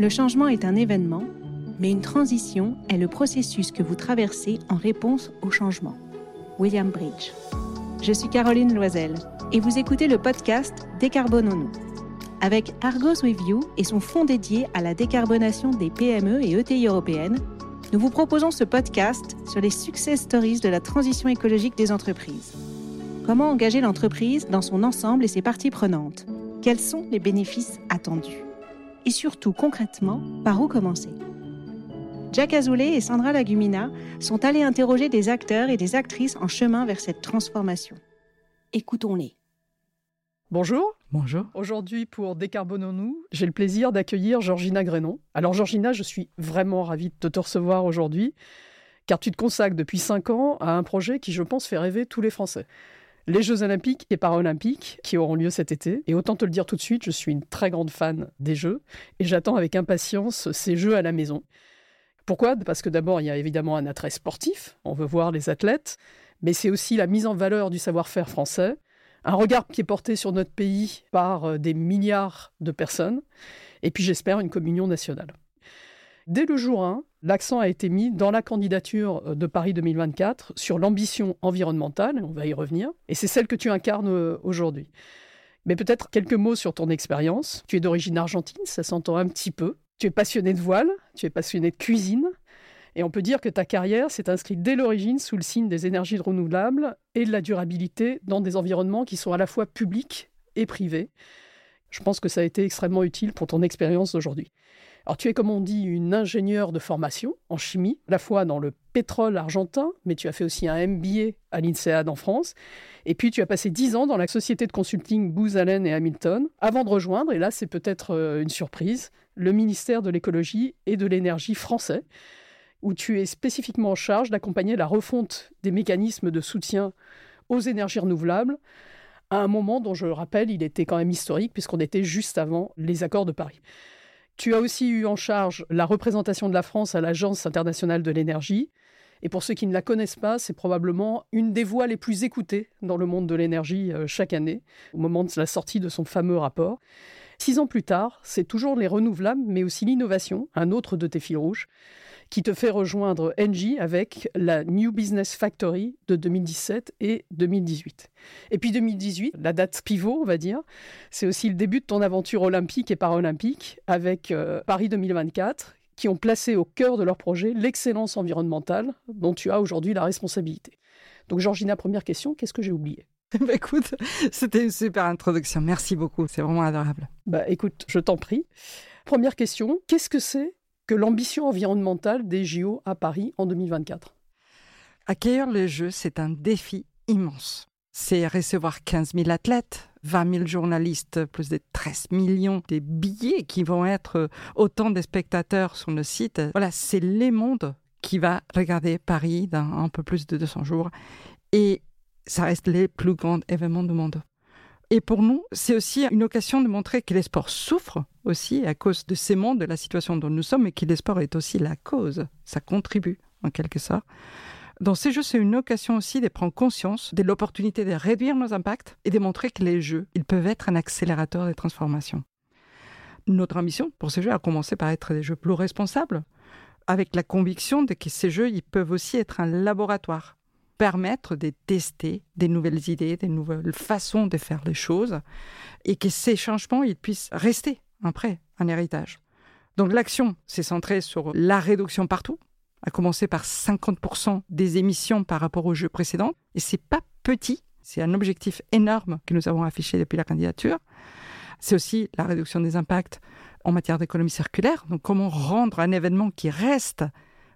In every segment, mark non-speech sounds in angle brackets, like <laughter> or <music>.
Le changement est un événement, mais une transition est le processus que vous traversez en réponse au changement. William Bridge. Je suis Caroline Loisel et vous écoutez le podcast Décarbonons-nous. Avec Argos With You et son fonds dédié à la décarbonation des PME et ETI européennes, nous vous proposons ce podcast sur les success stories de la transition écologique des entreprises. Comment engager l'entreprise dans son ensemble et ses parties prenantes? Quels sont les bénéfices attendus? Et surtout, concrètement, par où commencer Jack Azoulay et Sandra Lagumina sont allés interroger des acteurs et des actrices en chemin vers cette transformation. Écoutons-les. Bonjour. Bonjour. Aujourd'hui, pour Décarbonons-nous, j'ai le plaisir d'accueillir Georgina Grénon. Alors, Georgina, je suis vraiment ravie de te recevoir aujourd'hui, car tu te consacres depuis cinq ans à un projet qui, je pense, fait rêver tous les Français. Les Jeux Olympiques et Paralympiques qui auront lieu cet été. Et autant te le dire tout de suite, je suis une très grande fan des Jeux et j'attends avec impatience ces Jeux à la maison. Pourquoi? Parce que d'abord, il y a évidemment un attrait sportif, on veut voir les athlètes, mais c'est aussi la mise en valeur du savoir-faire français, un regard qui est porté sur notre pays par euh, des milliards de personnes, et puis j'espère une communion nationale. Dès le jour 1, l'accent a été mis dans la candidature euh, de Paris 2024 sur l'ambition environnementale, on va y revenir, et c'est celle que tu incarnes euh, aujourd'hui. Mais peut-être quelques mots sur ton expérience. Tu es d'origine argentine, ça s'entend un petit peu. Tu es passionné de voile, tu es passionné de cuisine, et on peut dire que ta carrière s'est inscrite dès l'origine sous le signe des énergies renouvelables et de la durabilité dans des environnements qui sont à la fois publics et privés. Je pense que ça a été extrêmement utile pour ton expérience d'aujourd'hui. Alors tu es, comme on dit, une ingénieure de formation en chimie, à la fois dans le pétrole argentin, mais tu as fait aussi un MBA à l'INSEAD en France. Et puis tu as passé dix ans dans la société de consulting Booz Allen et Hamilton, avant de rejoindre, et là c'est peut-être euh, une surprise, le ministère de l'écologie et de l'énergie français où tu es spécifiquement en charge d'accompagner la refonte des mécanismes de soutien aux énergies renouvelables, à un moment dont je le rappelle, il était quand même historique, puisqu'on était juste avant les accords de Paris. Tu as aussi eu en charge la représentation de la France à l'Agence internationale de l'énergie. Et pour ceux qui ne la connaissent pas, c'est probablement une des voix les plus écoutées dans le monde de l'énergie euh, chaque année, au moment de la sortie de son fameux rapport. Six ans plus tard, c'est toujours les renouvelables, mais aussi l'innovation, un autre de tes fils rouges qui te fait rejoindre Engie avec la New Business Factory de 2017 et 2018. Et puis 2018, la date pivot, on va dire, c'est aussi le début de ton aventure olympique et paralympique avec euh, Paris 2024 qui ont placé au cœur de leur projet l'excellence environnementale dont tu as aujourd'hui la responsabilité. Donc Georgina, première question, qu'est-ce que j'ai oublié? <laughs> bah écoute, c'était une super introduction. Merci beaucoup, c'est vraiment adorable. Bah écoute, je t'en prie. Première question, qu'est-ce que c'est que l'ambition environnementale des JO à Paris en 2024 Accueillir les Jeux, c'est un défi immense. C'est recevoir 15 000 athlètes, 20 000 journalistes, plus de 13 millions de billets qui vont être autant de spectateurs sur le site. Voilà, c'est les mondes qui va regarder Paris dans un peu plus de 200 jours. Et ça reste les plus grands événements du monde. Et pour nous, c'est aussi une occasion de montrer que les sports souffrent aussi à cause de ces mondes, de la situation dont nous sommes, et que les sports est aussi la cause. Ça contribue, en quelque sorte. Dans ces jeux, c'est une occasion aussi de prendre conscience de l'opportunité de réduire nos impacts et de montrer que les jeux, ils peuvent être un accélérateur des transformations. Notre ambition pour ces jeux a commencé par être des jeux plus responsables, avec la conviction de que ces jeux, ils peuvent aussi être un laboratoire permettre de tester des nouvelles idées, des nouvelles façons de faire les choses, et que ces changements ils puissent rester après un héritage. Donc l'action s'est centrée sur la réduction partout, à commencer par 50% des émissions par rapport aux jeux précédents, et c'est pas petit, c'est un objectif énorme que nous avons affiché depuis la candidature. C'est aussi la réduction des impacts en matière d'économie circulaire, donc comment rendre un événement qui reste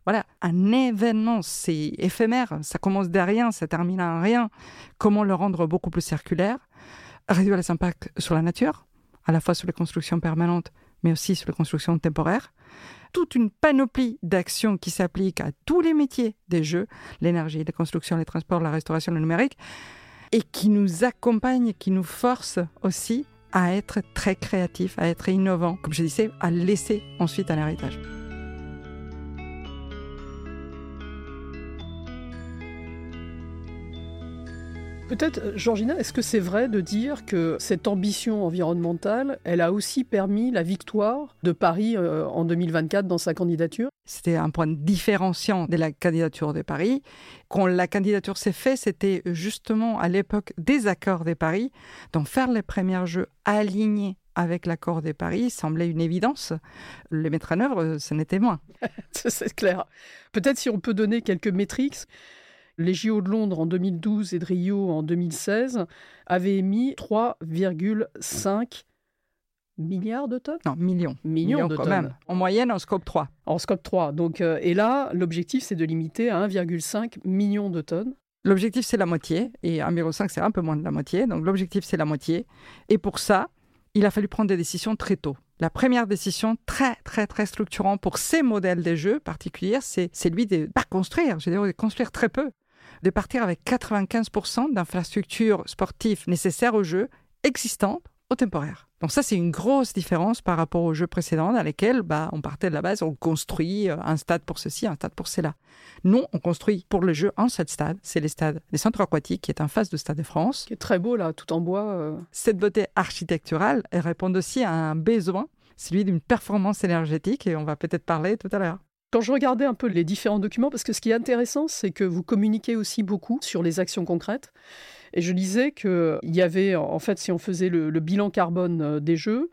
voilà, un événement, c'est éphémère, ça commence de rien, ça termine à rien. Comment le rendre beaucoup plus circulaire Réduire les impacts sur la nature, à la fois sur les constructions permanentes, mais aussi sur les constructions temporaires. Toute une panoplie d'actions qui s'appliquent à tous les métiers des jeux, l'énergie, la construction, les transports, la restauration, le numérique, et qui nous accompagnent, qui nous forcent aussi à être très créatifs, à être innovants, comme je disais, à laisser ensuite un héritage. Peut-être, euh, Georgina, est-ce que c'est vrai de dire que cette ambition environnementale, elle a aussi permis la victoire de Paris euh, en 2024 dans sa candidature? C'était un point différenciant de la candidature de Paris. Quand la candidature s'est faite, c'était justement à l'époque des accords de Paris. Donc faire les premiers jeux alignés avec l'accord des Paris semblait une évidence. Les mettre en œuvre, ce n'était moins. <laughs> C'est clair. Peut-être si on peut donner quelques métriques. Les JO de Londres en 2012 et de Rio en 2016 avaient émis 3,5 milliards de tonnes Non, millions. Millions, de quand tonnes. même. En moyenne, en scope 3. En scope 3. Donc, euh, et là, l'objectif, c'est de limiter à 1,5 million de tonnes. L'objectif, c'est la moitié. Et 1,5, c'est un peu moins de la moitié. Donc l'objectif, c'est la moitié. Et pour ça, il a fallu prendre des décisions très tôt. La première décision très, très, très structurante pour ces modèles de jeux particuliers, c'est celui de ne pas construire, je veux dire, de construire très peu de partir avec 95% d'infrastructures sportives nécessaires aux jeux existantes ou temporaires. Donc ça, c'est une grosse différence par rapport aux jeux précédents dans lesquels bah, on partait de la base, on construit euh, un stade pour ceci, un stade pour cela. Non, on construit pour le jeu un seul stade, c'est les stades des centres aquatiques, qui est en face de Stade de France. Qui est très beau là, tout en bois. Euh. Cette beauté architecturale elle répond aussi à un besoin, celui d'une performance énergétique, et on va peut-être parler tout à l'heure. Quand je regardais un peu les différents documents, parce que ce qui est intéressant, c'est que vous communiquez aussi beaucoup sur les actions concrètes. Et je lisais qu'il y avait, en fait, si on faisait le, bilan carbone euh, des jeux,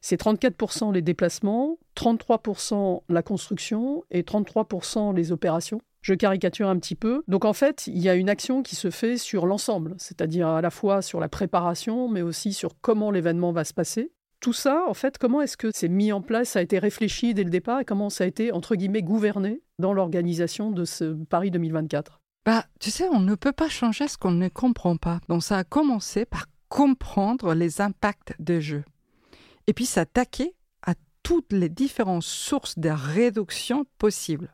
c'est 34% les déplacements, 33% la construction et 33% les opérations. Je caricature un petit peu. Donc en fait, il y a une action qui se fait sur l'ensemble, c'est-à-dire à la fois sur la préparation, mais aussi sur comment l'événement va se passer tout ça, en fait, comment est-ce que c'est mis en place, ça a été réfléchi dès le départ et comment ça a été, entre guillemets, gouverné dans l'organisation de ce Paris 2024 bah, Tu sais, on ne peut pas changer ce qu'on ne comprend pas. Donc ça a commencé par comprendre les impacts des jeux. Et puis s'attaquer à toutes les différentes sources de réduction possibles.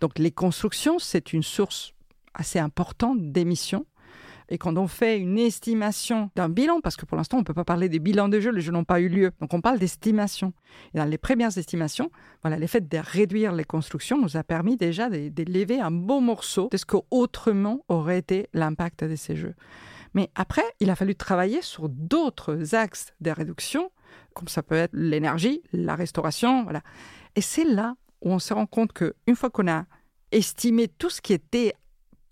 Donc les constructions, c'est une source assez importante d'émissions et quand on fait une estimation d'un bilan, parce que pour l'instant, on ne peut pas parler des bilans de jeux, les jeux n'ont pas eu lieu. Donc, on parle d'estimation. Et dans les premières estimations, voilà, le fait de réduire les constructions nous a permis déjà de, de lever un beau morceau de ce qu'autrement aurait été l'impact de ces jeux. Mais après, il a fallu travailler sur d'autres axes de réduction, comme ça peut être l'énergie, la restauration, voilà. Et c'est là où on se rend compte qu'une fois qu'on a estimé tout ce qui était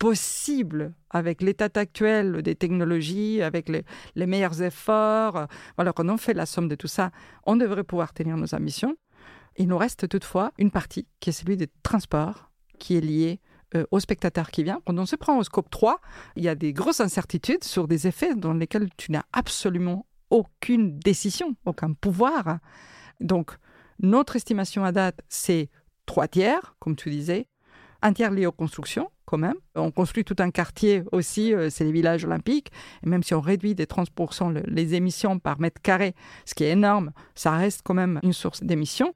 possible avec l'état actuel des technologies, avec les, meilleurs efforts. Voilà, quand on fait la somme de tout ça, on devrait pouvoir tenir nos ambitions. Il nous reste toutefois une partie qui est celui des transports, qui est liée euh, au spectateur qui vient. Quand on se prend au scope 3, il y a des grosses incertitudes sur des effets dans lesquels tu n'as absolument aucune décision, aucun pouvoir. Donc, notre estimation à date, c'est trois tiers, comme tu disais, un tiers lié aux constructions, quand même. On construit tout un quartier aussi, euh, c'est les villages olympiques. Et même si on réduit des 30% les émissions par mètre carré, ce qui est énorme, ça reste quand même une source d'émissions.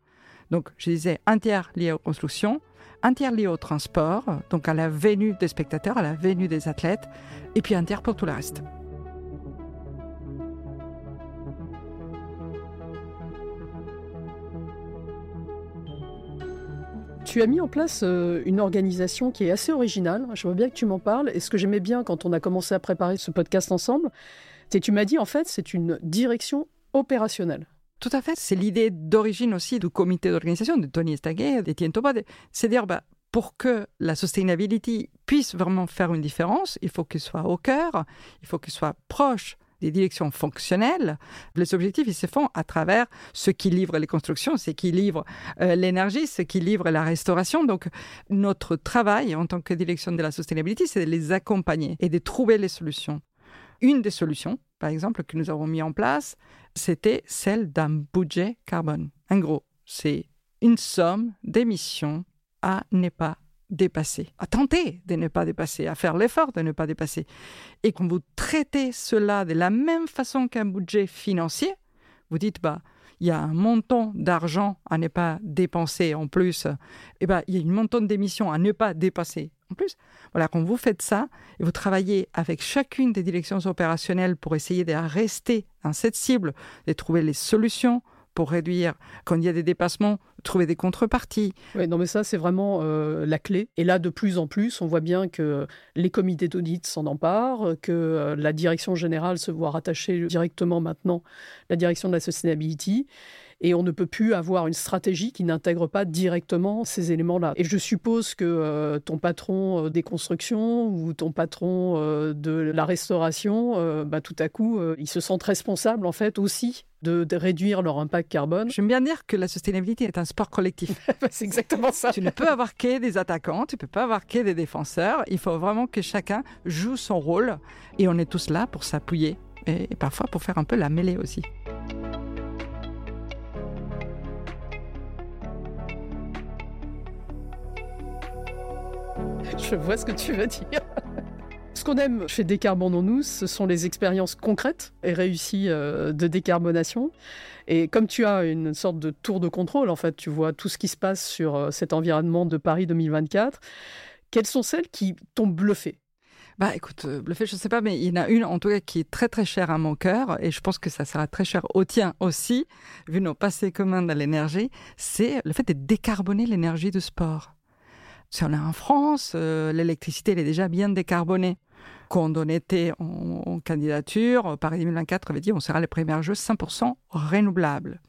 Donc, je disais un tiers lié aux constructions, un tiers lié au transport, donc à la venue des spectateurs, à la venue des athlètes, et puis un tiers pour tout le reste. Tu as mis en place euh, une organisation qui est assez originale. Je veux bien que tu m'en parles. Et ce que j'aimais bien quand on a commencé à préparer ce podcast ensemble, c'est tu m'as dit en fait c'est une direction opérationnelle. Tout à fait. C'est l'idée d'origine aussi du comité d'organisation de Tony Estaguet, d'Etienne Toba. C'est dire bah, pour que la sustainability puisse vraiment faire une différence, il faut qu'il soit au cœur, il faut qu'il soit proche des directions fonctionnelles. Les objectifs, ils se font à travers ce qui livre les constructions, ce qui livre euh, l'énergie, ce qui livre la restauration. Donc, notre travail en tant que direction de la sustainability, c'est de les accompagner et de trouver les solutions. Une des solutions, par exemple, que nous avons mis en place, c'était celle d'un budget carbone. En gros, c'est une somme d'émissions à ne pas dépasser, à tenter de ne pas dépasser, à faire l'effort de ne pas dépasser. Et quand vous traitez cela de la même façon qu'un budget financier, vous dites, bah, il y a un montant d'argent à ne pas dépenser en plus, et ben, il y a une montant d'émissions à ne pas dépasser en plus. Voilà, quand vous faites ça, et vous travaillez avec chacune des directions opérationnelles pour essayer de rester dans cette cible, de trouver les solutions pour réduire. Quand il y a des dépassements, trouver des contreparties. Oui, non, mais ça, c'est vraiment euh, la clé. Et là, de plus en plus, on voit bien que les comités d'audit s'en emparent, que euh, la direction générale se voit rattacher directement maintenant la direction de la sustainability et on ne peut plus avoir une stratégie qui n'intègre pas directement ces éléments-là. Et je suppose que euh, ton patron des constructions ou ton patron de la restauration, bah, tout à coup, ils se sentent responsables en fait aussi de, réduire leur impact carbone. J'aime bien dire que la sustainabilité est un sport collectif. <laughs> Bah, c'est exactement ça. Tu ne peux avoir que des attaquants, tu ne peux pas avoir que des défenseurs. Il faut vraiment que chacun joue son rôle et on est tous là pour s'appuyer et parfois pour faire un peu la mêlée aussi. <laughs> Je vois ce que tu veux dire. Ce qu'on aime chez Décarbonons-nous, ce sont les expériences concrètes et réussies euh, de décarbonation. Et comme tu as une sorte de tour de contrôle, en fait, tu vois tout ce qui se passe sur euh, cet environnement de Paris 2024, quelles sont celles qui t'ont bluffé? Bah écoute, euh, bluffé, je ne sais pas, mais il y en a une en tout cas qui est très très chère à mon cœur et je pense que ça sera très cher au tien aussi, vu nos passés communs dans l'énergie, c'est le fait de décarboner l'énergie de sport. Si on est en France, l'électricité elle est déjà bien décarbonée quand on était en, candidature, Paris 2024 avait dit on sera les premiers jeux 100% renouvelables.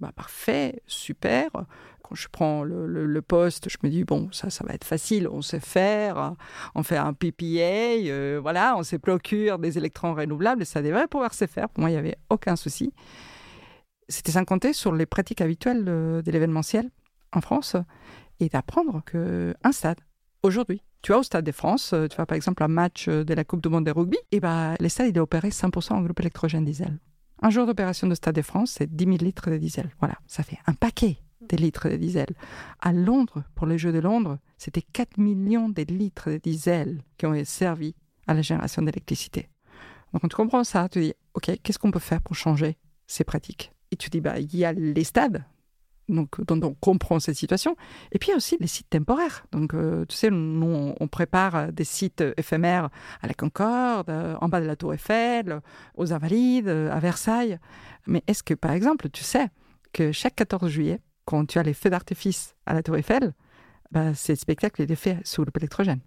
Bah, parfait, super. Quand je prends le, poste, je me dis bon, ça, ça va être facile, on sait faire, on fait un PPA, euh, voilà, on se procure des électrons renouvelables, ça devrait pouvoir se faire. Pour moi, il n'y avait aucun souci. C'était sans compter sur les pratiques habituelles de l'événementiel en France et d'apprendre qu'un stade, aujourd'hui, tu vas au Stade de France, euh, tu vas par exemple un match euh, de la Coupe du Monde de rugby, et ben, les stades, il est opéré 100% en groupe électrogène diesel. Un jour d'opération de Stade de France, c'est 10 000 litres de diesel. Voilà, ça fait un paquet de litres de diesel. À Londres, pour les Jeux de Londres, c'était 4 millions de litres de diesel qui ont servi à la génération d'électricité. Donc, quand tu comprends ça, tu dis, OK, qu'est-ce qu'on peut faire pour changer ces pratiques? Et tu dis, bah, il y a les stades donc, dont on comprend cette situation. Et puis il y a aussi les sites temporaires. Donc, euh, tu sais, nous, on prépare des sites éphémères à la Concorde, euh, en bas de la Tour Eiffel, aux Invalides, à Versailles. Mais est-ce que, par exemple, tu sais que chaque 14 juillet, quand tu as les feux d'artifice à la Tour Eiffel, bah, ce spectacle est fait sous l'électrogène.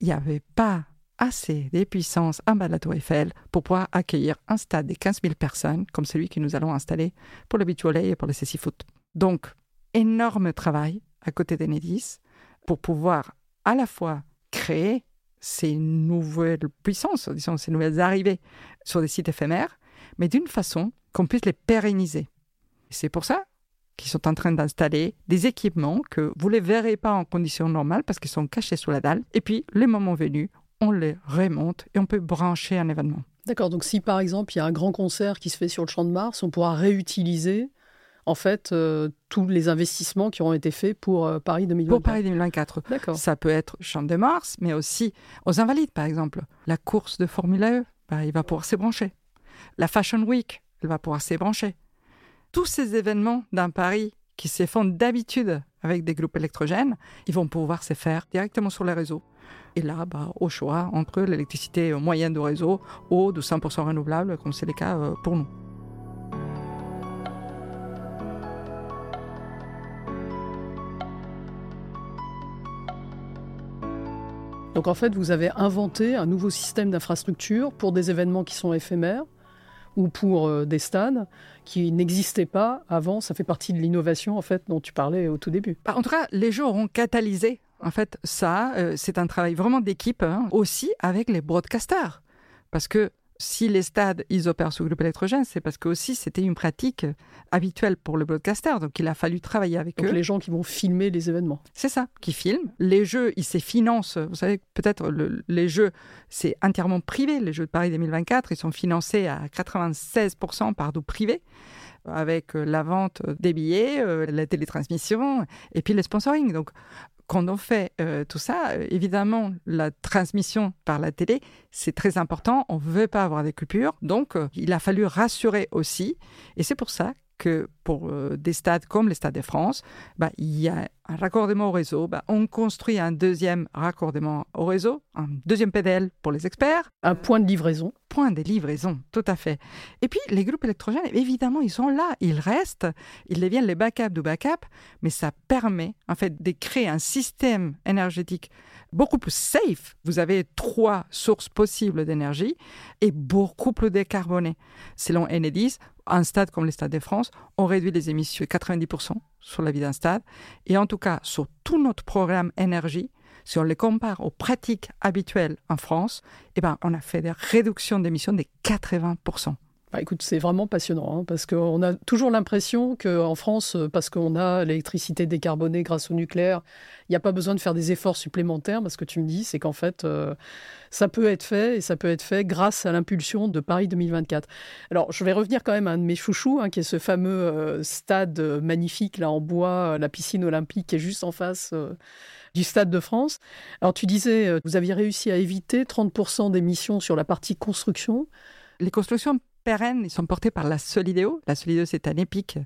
Il n'y avait pas assez de puissance en bas de la Tour Eiffel pour pouvoir accueillir un stade de 15 000 personnes comme celui que nous allons installer pour le beach volley et pour le CC foot. Donc, énorme travail à côté d'Enedis pour pouvoir à la fois créer ces nouvelles puissances, disons, ces nouvelles arrivées sur des sites éphémères, mais d'une façon qu'on puisse les pérenniser. C'est pour ça qu'ils sont en train d'installer des équipements que vous ne les verrez pas en conditions normales parce qu'ils sont cachés sous la dalle. Et puis, le moment venu, on les remonte et on peut brancher un événement. D'accord, donc si par exemple il y a un grand concert qui se fait sur le champ de Mars, on pourra réutiliser en fait, euh, tous les investissements qui auront été faits pour euh, Paris 2024. Pour Paris 2024. D'accord. Ça peut être Champ de Mars, mais aussi aux Invalides, par exemple. La course de Formule E, bah, il va pouvoir s'ébrancher. La Fashion Week, elle va pouvoir s'ébrancher. Tous ces événements dans Paris qui se font d'habitude avec des groupes électrogènes, ils vont pouvoir se faire directement sur les réseaux. Et là, bah, au choix entre l'électricité moyenne du réseau ou de 100% renouvelable, comme c'est le cas euh, pour nous. Donc en fait, vous avez inventé un nouveau système d'infrastructure pour des événements qui sont éphémères ou pour euh, des stades qui n'existaient pas avant. Ça fait partie de l'innovation en fait dont tu parlais au tout début. Bah, en tout cas, les jeux auront catalysé en fait ça. Euh, c'est un travail vraiment d'équipe hein, aussi avec les broadcasters parce que si les stades, ils opèrent sous groupe électrogène, c'est parce que aussi c'était une pratique habituelle pour le broadcaster. Donc il a fallu travailler avec donc eux. les gens qui vont filmer les événements. C'est ça, qui filment. Les jeux, ils se financent. Vous savez, peut-être les jeux, c'est entièrement privé. Les Jeux de Paris 2024, ils sont financés à 96% par du privé avec euh, la vente des billets, euh, la télétransmission et puis le sponsoring. Donc, quand on fait euh, tout ça, évidemment, la transmission par la télé, c'est très important. On ne veut pas avoir des coupures. Donc, il a fallu rassurer aussi. Et c'est pour ça que pour des stades comme les Stades de France, bah, il y a un raccordement au réseau. Bah, on construit un deuxième raccordement au réseau, un deuxième PDL pour les experts. Un point de livraison. points de livraison, tout à fait. Et puis, les groupes électrogènes, évidemment, ils sont là, ils restent, ils deviennent les backups du backup, mais ça permet, en fait, de créer un système énergétique beaucoup plus safe. Vous avez trois sources possibles d'énergie et beaucoup plus décarbonées. Selon Enedis, un stade comme le Stade de France, on réduit les émissions de 90% sur la vie d'un stade. Et en tout cas, sur tout notre programme énergie, si on les compare aux pratiques habituelles en France, eh ben, on a fait des réductions d'émissions de 80%. Bah, écoute, c'est vraiment passionnant, hein, parce qu'on a toujours l'impression qu'en France, euh, parce qu'on a l'électricité décarbonée grâce au nucléaire, il n'y a pas besoin de faire des efforts supplémentaires. Mais ce que tu me dis, c'est qu'en fait, euh, ça peut être fait, et ça peut être fait grâce à l'impulsion de Paris 2024. Alors, je vais revenir quand même à un de mes chouchous, hein, qui est ce fameux euh, stade magnifique, là, en bois, la piscine olympique, qui est juste en face du Stade de France. Alors, tu disais, vous aviez réussi à éviter 30% d'émissions sur la partie construction. Les constructions pérennes, ils sont portés par la Solidéo. La Solidéo, c'est un EPIC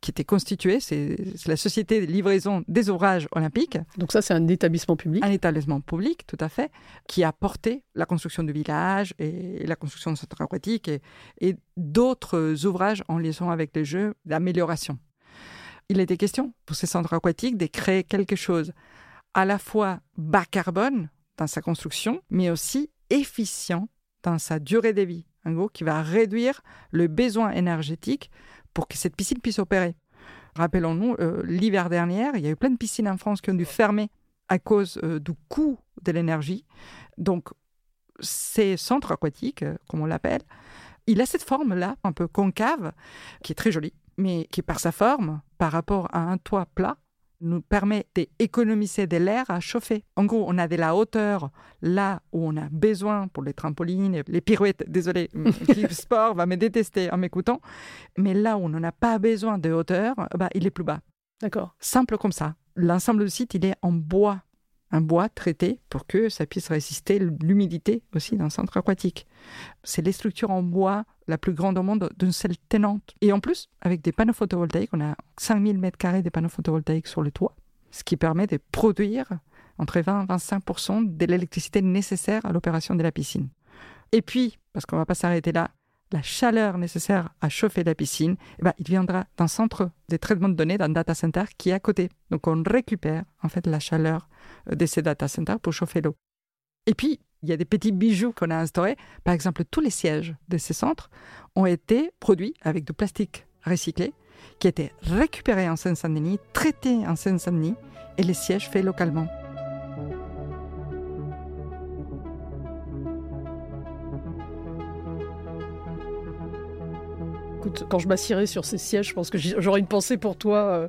qui était constitué, c'est la société de livraison des ouvrages olympiques. Donc ça, c'est un établissement public Un établissement public, tout à fait, qui a porté la construction du village et la construction de centre aquatique et, et d'autres ouvrages en liaison avec les jeux d'amélioration. Il était question pour ces centres aquatiques de créer quelque chose à la fois bas carbone dans sa construction, mais aussi efficient dans sa durée de vie qui va réduire le besoin énergétique pour que cette piscine puisse opérer. Rappelons-nous, euh, l'hiver dernier, il y a eu plein de piscines en France qui ont dû fermer à cause euh, du coût de l'énergie. Donc, ces centres aquatiques, euh, comme on l'appelle, il a cette forme-là, un peu concave, qui est très jolie, mais qui, par sa forme, par rapport à un toit plat, nous permet d'économiser de l'air à chauffer. En gros, on a de la hauteur là où on a besoin pour les trampolines, les pirouettes. Désolé, le <laughs> sport va me détester en m'écoutant. Mais là où on n'en a pas besoin de hauteur, bah, il est plus bas. D'accord. Simple comme ça. L'ensemble du site, il est en bois un bois traité pour que ça puisse résister l'humidité aussi dans centre aquatique. C'est les structures en bois la plus grande au monde d'une seule tenante. Et en plus, avec des panneaux photovoltaïques, on a 5000 mètres carrés de panneaux photovoltaïques sur le toit, ce qui permet de produire entre 20 et 25% de l'électricité nécessaire à l'opération de la piscine. Et puis, parce qu'on ne va pas s'arrêter là, la chaleur nécessaire à chauffer la piscine, eh ben, il viendra d'un centre de traitement de données, d'un data center qui est à côté. Donc on récupère en fait la chaleur euh, de ces data centers pour chauffer l'eau. Et puis, il y a des petits bijoux qu'on a instaurés. Par exemple, tous les sièges de ces centres ont été produits avec du plastique recyclé qui a été récupéré en Seine-Saint-Denis, traité en Seine-Saint-Denis et les sièges faits localement. Quand je m'assierai sur ces sièges, je pense que j'aurai une pensée pour toi. Euh.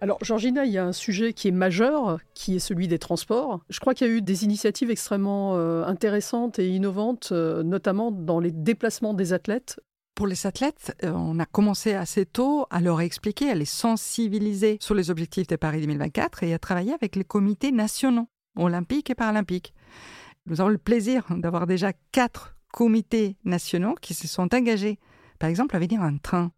Alors, Georgina, il y a un sujet qui est majeur, qui est celui des transports. Je crois qu'il y a eu des initiatives extrêmement euh, intéressantes et innovantes, euh, notamment dans les déplacements des athlètes. Pour les athlètes, on a commencé assez tôt à leur expliquer, à les sensibiliser sur les objectifs de Paris 2024 et à travailler avec les comités nationaux, olympiques et paralympiques. Nous avons le plaisir d'avoir déjà quatre comités nationaux qui se sont engagés par exemple, à venir un train.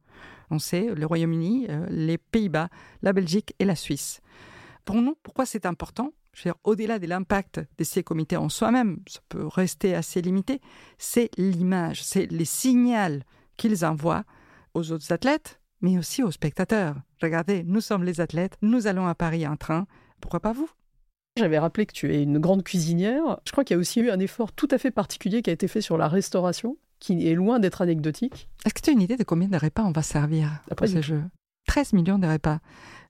On sait le Royaume-Uni, euh, les Pays-Bas, la Belgique et la Suisse. Pour nous, pourquoi c'est important? Au-delà de l'impact de ces comités en soi-même, ça peut rester assez limité, c'est l'image, c'est les signaux qu'ils envoient aux autres athlètes, mais aussi aux spectateurs. Regardez, nous sommes les athlètes, nous allons à Paris en train, pourquoi pas vous? J'avais rappelé que tu es une grande cuisinière. Je crois qu'il y a aussi eu un effort tout à fait particulier qui a été fait sur la restauration qui est loin d'être anecdotique. Est-ce que tu as une idée de combien de repas on va servir après ce jeu? 13 millions de repas.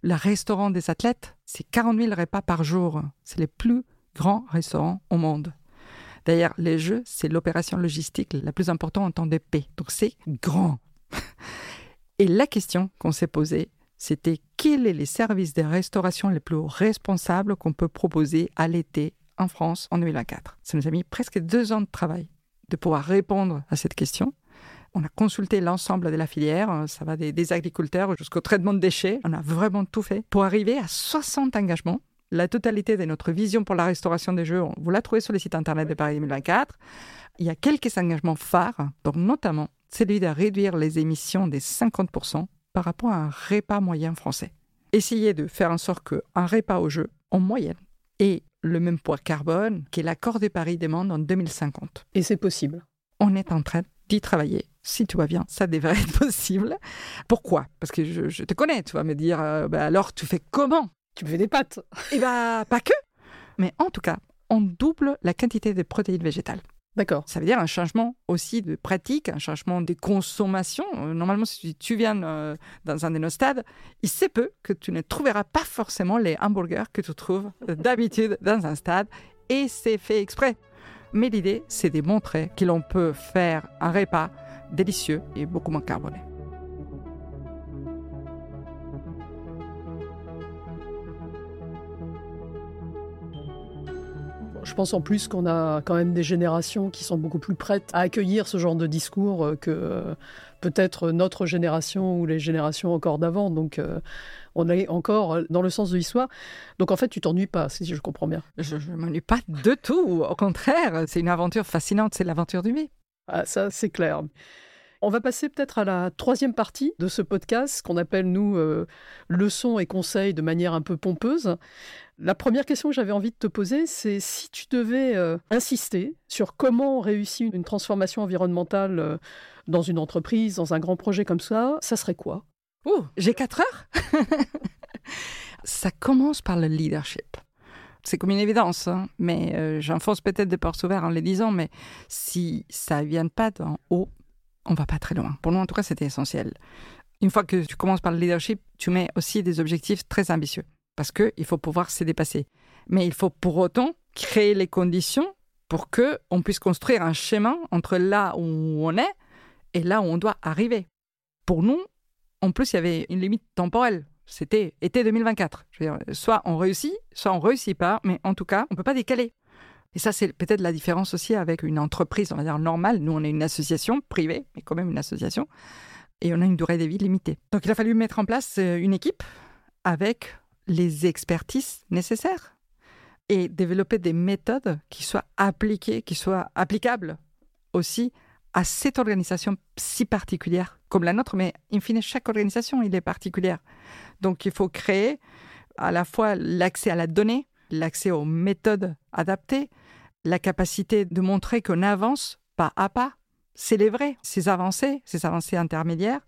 Le restaurant des athlètes, c'est 40 000 repas par jour. C'est les plus grands restaurants au monde. D'ailleurs, les Jeux, c'est l'opération logistique la plus importante en temps de paix. Donc c'est grand. <laughs> Et la question qu'on s'est posée, c'était quels sont les services de restauration les plus responsables qu'on peut proposer à l'été en France en 2024 Ça nous a mis presque deux ans de travail de pouvoir répondre à cette question. On a consulté l'ensemble de la filière, euh, ça va des, agriculteurs jusqu'au traitement de déchets. On a vraiment tout fait pour arriver à 60 engagements. La totalité de notre vision pour la restauration des jeux, vous la trouvez sur le site internet de Paris 2024. Il y a quelques engagements phares, donc notamment celui de réduire les émissions des 50% par rapport à un repas moyen français. Essayer de faire en sorte qu'un repas au jeu, en moyenne, ait le même poids carbone que l'accord de Paris demande en 2050. Et c'est possible on est en train d'y travailler. Si tout va bien, ça devrait être <laughs> possible. Pourquoi? Parce que je, te connais, tu vas me dire, euh, bah alors tu fais comment? Tu me fais des pâtes Eh bien, pas que. Mais en tout cas, on double la quantité de protéines végétales. D'accord. Ça veut dire un changement aussi de pratique, un changement des consommations. Euh, normalement, si tu viens euh, dans un de nos stades, il se peut que tu ne trouveras pas forcément les hamburgers que tu trouves <laughs> d'habitude dans un stade. Et c'est fait exprès. Mais l'idée, c'est de montrer que l'on peut faire un repas délicieux et beaucoup moins carboné. Je pense en plus qu'on a quand même des générations qui sont beaucoup plus prêtes à accueillir ce genre de discours euh, que euh, peut-être notre génération ou les générations encore d'avant. Donc euh, on est encore dans le sens de l'histoire. Donc en fait, tu t'ennuies pas, si je comprends bien. Je ne m'ennuie pas de tout. Au contraire, c'est une aventure fascinante. C'est l'aventure du vie. Ah, ça, c'est clair. On va passer peut-être à la troisième partie de ce podcast qu'on appelle, nous, leçons et conseils de manière un peu pompeuse. La première question que j'avais envie de te poser, c'est si tu devais euh, insister sur comment on réussit une transformation environnementale euh, dans une entreprise, dans un grand projet comme ça, ça serait quoi? Oh, j'ai quatre heures? Ça commence par le leadership. C'est comme une évidence, hein, mais euh, j'enfonce peut-être des portes ouvertes en les disant, mais si ça ne vient pas d'en haut, on va pas très loin. Pour nous, en tout cas, c'était essentiel. Une fois que tu commences par le leadership, tu mets aussi des objectifs très ambitieux parce qu'il faut pouvoir se dépasser. Mais il faut pour autant créer les conditions pour que on puisse construire un chemin entre là où on est et là où on doit arriver. Pour nous, en plus, il y avait une limite temporelle. C'était été 2024. soit on réussit, soit on réussit pas, mais en tout cas, on peut pas décaler. Et ça, c'est peut-être la différence aussi avec une entreprise, on va dire normale. Nous, on est une association privée, mais quand même une association, et on a une durée de vie limitée. Donc, il a fallu mettre en place euh, une équipe avec les expertises nécessaires et développer des méthodes qui soient appliquées, qui soient applicables aussi à cette organisation si particulière comme la nôtre, mais in fine, chaque organisation, il est particulière. Donc, il faut créer à la fois l'accès à la donnée, l'accès aux méthodes adaptées, la capacité de montrer qu'on avance pas à pas, célébrer ces avancées, ces avancées intermédiaires.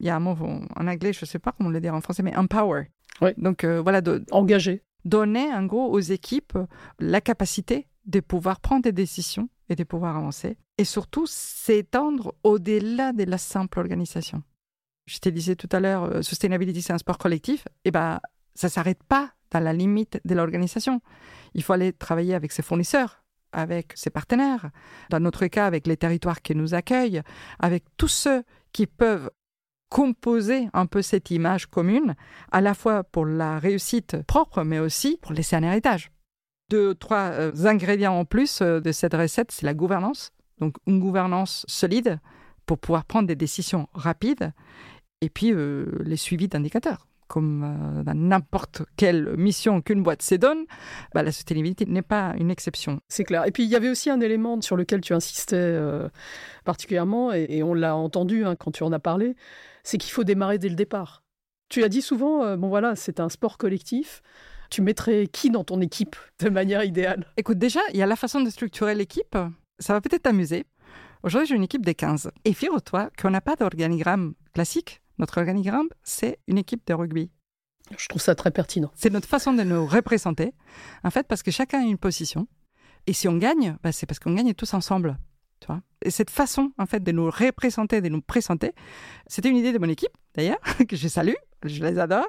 Il y a un mot en anglais, je ne sais pas comment le dire en français, mais empower. Donc euh, voilà, engager. Donner en gros aux équipes la capacité de pouvoir prendre des décisions et de pouvoir avancer. Et surtout s'étendre au-delà de la simple organisation. Je te disais tout à l'heure, euh, sustainability c'est un sport collectif. Et eh ben ça s'arrête pas dans la limite de l'organisation. Il faut aller travailler avec ses fournisseurs, avec ses partenaires, dans notre cas avec les territoires qui nous accueillent, avec tous ceux qui peuvent composer un peu cette image commune, à la fois pour la réussite propre, mais aussi pour laisser un héritage. Deux, trois euh, ingrédients en plus euh, de cette recette, c'est la gouvernance. Donc une gouvernance solide pour pouvoir prendre des décisions rapides et puis euh, les suivis d'indicateurs. Comme dans n'importe quelle mission qu'une boîte se donne, bah, la sustainabilité n'est pas une exception. C'est clair. Et puis il y avait aussi un élément sur lequel tu insistais particulièrement, et, on l'a entendu hein, quand tu en as parlé, c'est qu'il faut démarrer dès le départ. Tu as dit souvent, euh, bon voilà, c'est un sport collectif. Tu mettrais qui dans ton équipe de manière idéale? Écoute, déjà, il y a la façon de structurer l'équipe. Ça va peut-être t'amuser. Aujourd'hui, j'ai une équipe de 15. Et figure-toi qu'on n'a pas d'organigramme classique. Notre organigramme, c'est une équipe de rugby. Je trouve ça très pertinent. C'est notre façon de nous représenter, en fait, parce que chacun a une position. Et si on gagne, bah, c'est parce qu'on gagne tous ensemble. Et cette façon, en fait, de nous représenter, de nous présenter, c'était une idée de mon équipe, d'ailleurs, <laughs> que je salue, je les adore.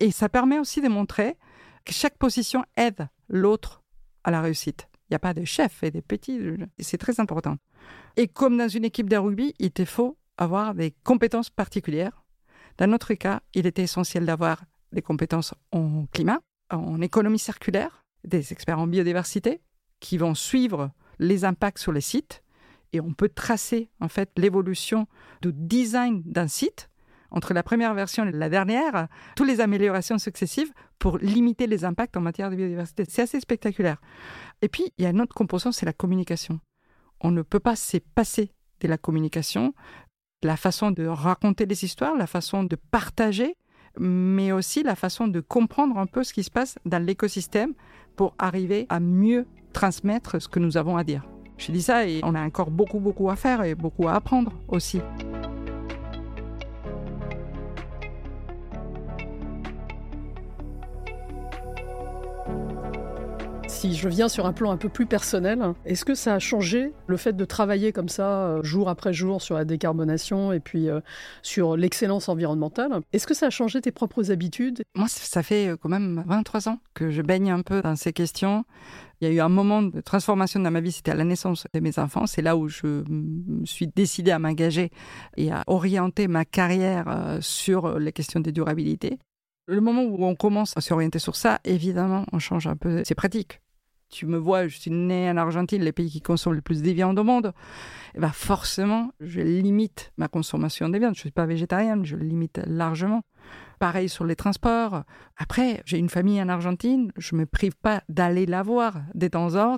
Et ça permet aussi de montrer que chaque position aide l'autre à la réussite. Il n'y a pas de chef et des petits. C'est très important. Et comme dans une équipe de rugby, il te faut avoir des compétences particulières. Dans notre cas, il était essentiel d'avoir des compétences en climat, en économie circulaire, des experts en biodiversité qui vont suivre les impacts sur les sites et on peut tracer en fait l'évolution du design d'un site entre la première version et la dernière, toutes les améliorations successives pour limiter les impacts en matière de biodiversité. C'est assez spectaculaire. Et puis, il y a une autre composante, c'est la communication. On ne peut pas se passer de la communication, la façon de raconter des histoires, la façon de partager, mais aussi la façon de comprendre un peu ce qui se passe dans l'écosystème pour arriver à mieux transmettre ce que nous avons à dire. Je dis ça et on a encore beaucoup, beaucoup à faire et beaucoup à apprendre aussi. Si je viens sur un plan un peu plus personnel, est-ce que ça a changé le fait de travailler comme ça euh, jour après jour sur la décarbonation et puis euh, sur l'excellence environnementale? Est-ce que ça a changé tes propres habitudes? Moi, ça fait euh, quand même 23 ans que je baigne un peu dans ces questions. Il y a eu un moment de transformation dans ma vie, c'était à la naissance de mes enfants. C'est là où je me suis décidée à m'engager et à orienter ma carrière sur les questions de durabilité. Le moment où on commence à s'orienter sur ça, évidemment, on change un peu. C'est pratique tu me vois, je suis né en Argentine, les pays qui consomment le plus de viande au monde, et eh ben forcément, je limite ma consommation de viande. Je ne suis pas végétarienne, je limite largement. Pareil sur les transports. Après, j'ai une famille en Argentine, je ne me prive pas d'aller la voir de temps en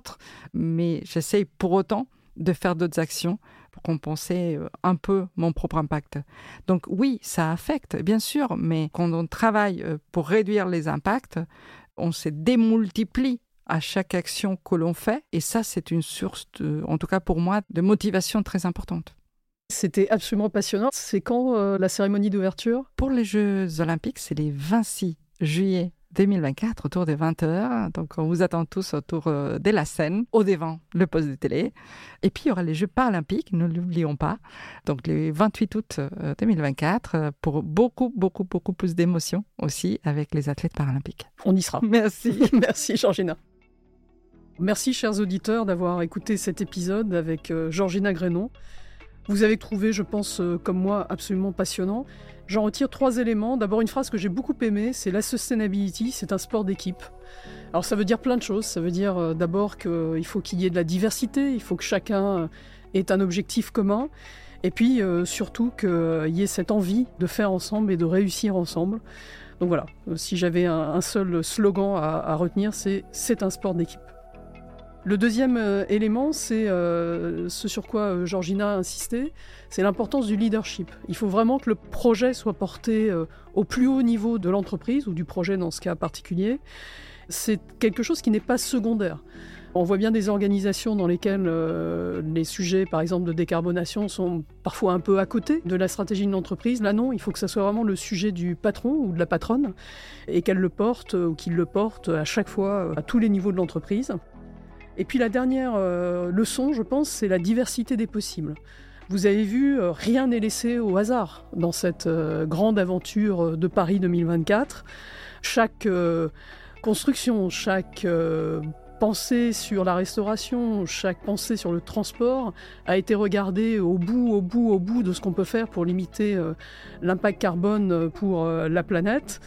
mais j'essaye pour autant de faire d'autres actions pour compenser euh, un peu mon propre impact. Donc oui, ça affecte, bien sûr, mais quand on travaille euh, pour réduire les impacts, on se démultiplie à chaque action que l'on fait. Et ça, c'est une source, en tout cas pour moi, de motivation très importante. C'était absolument passionnant. C'est quand euh, la cérémonie d'ouverture? Pour les Jeux olympiques, c'est les 26 juillet 2024 autour des 20h. Donc on vous attend tous autour euh, de la scène, au devant le poste de télé. Et puis il y aura les Jeux paralympiques, ne l'oublions pas. Donc le 28 août 2024 euh, pour beaucoup, beaucoup, beaucoup plus d'émotions aussi avec les athlètes paralympiques. On y sera. <laughs> Merci. <laughs> Merci Georgina. Merci chers auditeurs d'avoir écouté cet épisode avec euh, Georgina Grénon. Vous avez trouvé, je pense, euh, comme moi, absolument passionnant. J'en retire trois éléments. D'abord, une phrase que j'ai beaucoup aimée, c'est la sustainability, c'est un sport d'équipe. Alors ça veut dire plein de choses. Ça veut dire euh, d'abord qu'il faut qu'il y ait de la diversité, il faut que chacun ait un objectif commun. Et puis surtout qu'il y ait cette envie de faire ensemble et de réussir ensemble. Donc voilà, si j'avais un, seul slogan à retenir, c'est c'est un sport d'équipe. Le deuxième euh, élément, c'est euh, ce sur quoi euh, Georgina a insisté, c'est l'importance du leadership. Il faut vraiment que le projet soit porté au plus haut niveau de l'entreprise, ou du projet dans ce cas particulier. C'est quelque chose qui n'est pas secondaire. On voit bien des organisations dans lesquelles les sujets, par exemple, de décarbonation sont parfois un peu à côté de la stratégie de l'entreprise. Là, non, il faut que ça soit vraiment le sujet du patron ou de la patronne et qu'elle le porte ou qu'il le porte à chaque fois à tous les niveaux de l'entreprise. Et puis la dernière euh, leçon, je pense, c'est la diversité des possibles. Vous avez vu, euh, rien n'est laissé au hasard dans cette euh, grande aventure de Paris 2024. Chaque construction, chaque pensée sur la restauration, chaque pensée sur le transport a été regardée au bout, au bout, au bout de ce qu'on peut faire pour limiter l'impact carbone pour la planète.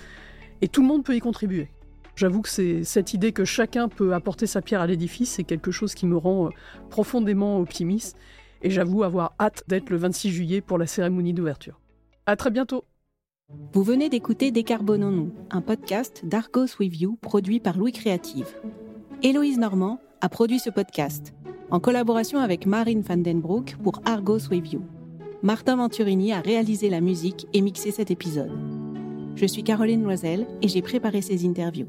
Et tout le monde peut y contribuer. J'avoue que cette idée que chacun peut apporter sa pierre à l'édifice, c'est quelque chose qui me rend euh, profondément optimiste. Et j'avoue avoir hâte d'être le 26 juillet pour la cérémonie d'ouverture. À très bientôt. Vous venez d'écouter Décarbonons-nous, un podcast d'Argos You produit par Louis Créative. Héloïse Normand a produit ce podcast en collaboration avec Marine Vandenbroek pour Argos With You. Martin Venturini a réalisé la musique et mixé cet épisode. Je suis Caroline Loisel et j'ai préparé ces interviews.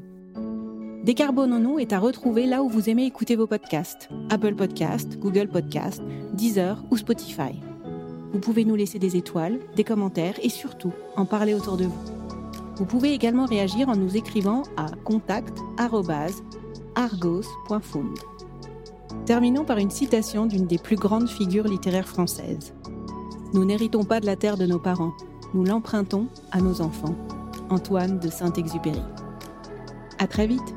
Décarbonons-nous est à retrouver là où vous aimez écouter vos podcasts Apple Podcasts, Google Podcasts, Deezer ou Spotify. Vous pouvez nous laisser des étoiles, des commentaires et surtout en parler autour de vous. Vous pouvez également réagir en nous écrivant à contact@argos.fund. Terminons par une citation d'une des plus grandes figures littéraires françaises. Nous n'héritons pas de la terre de nos parents, nous l'empruntons à nos enfants. Antoine de Saint-Exupéry. À très vite!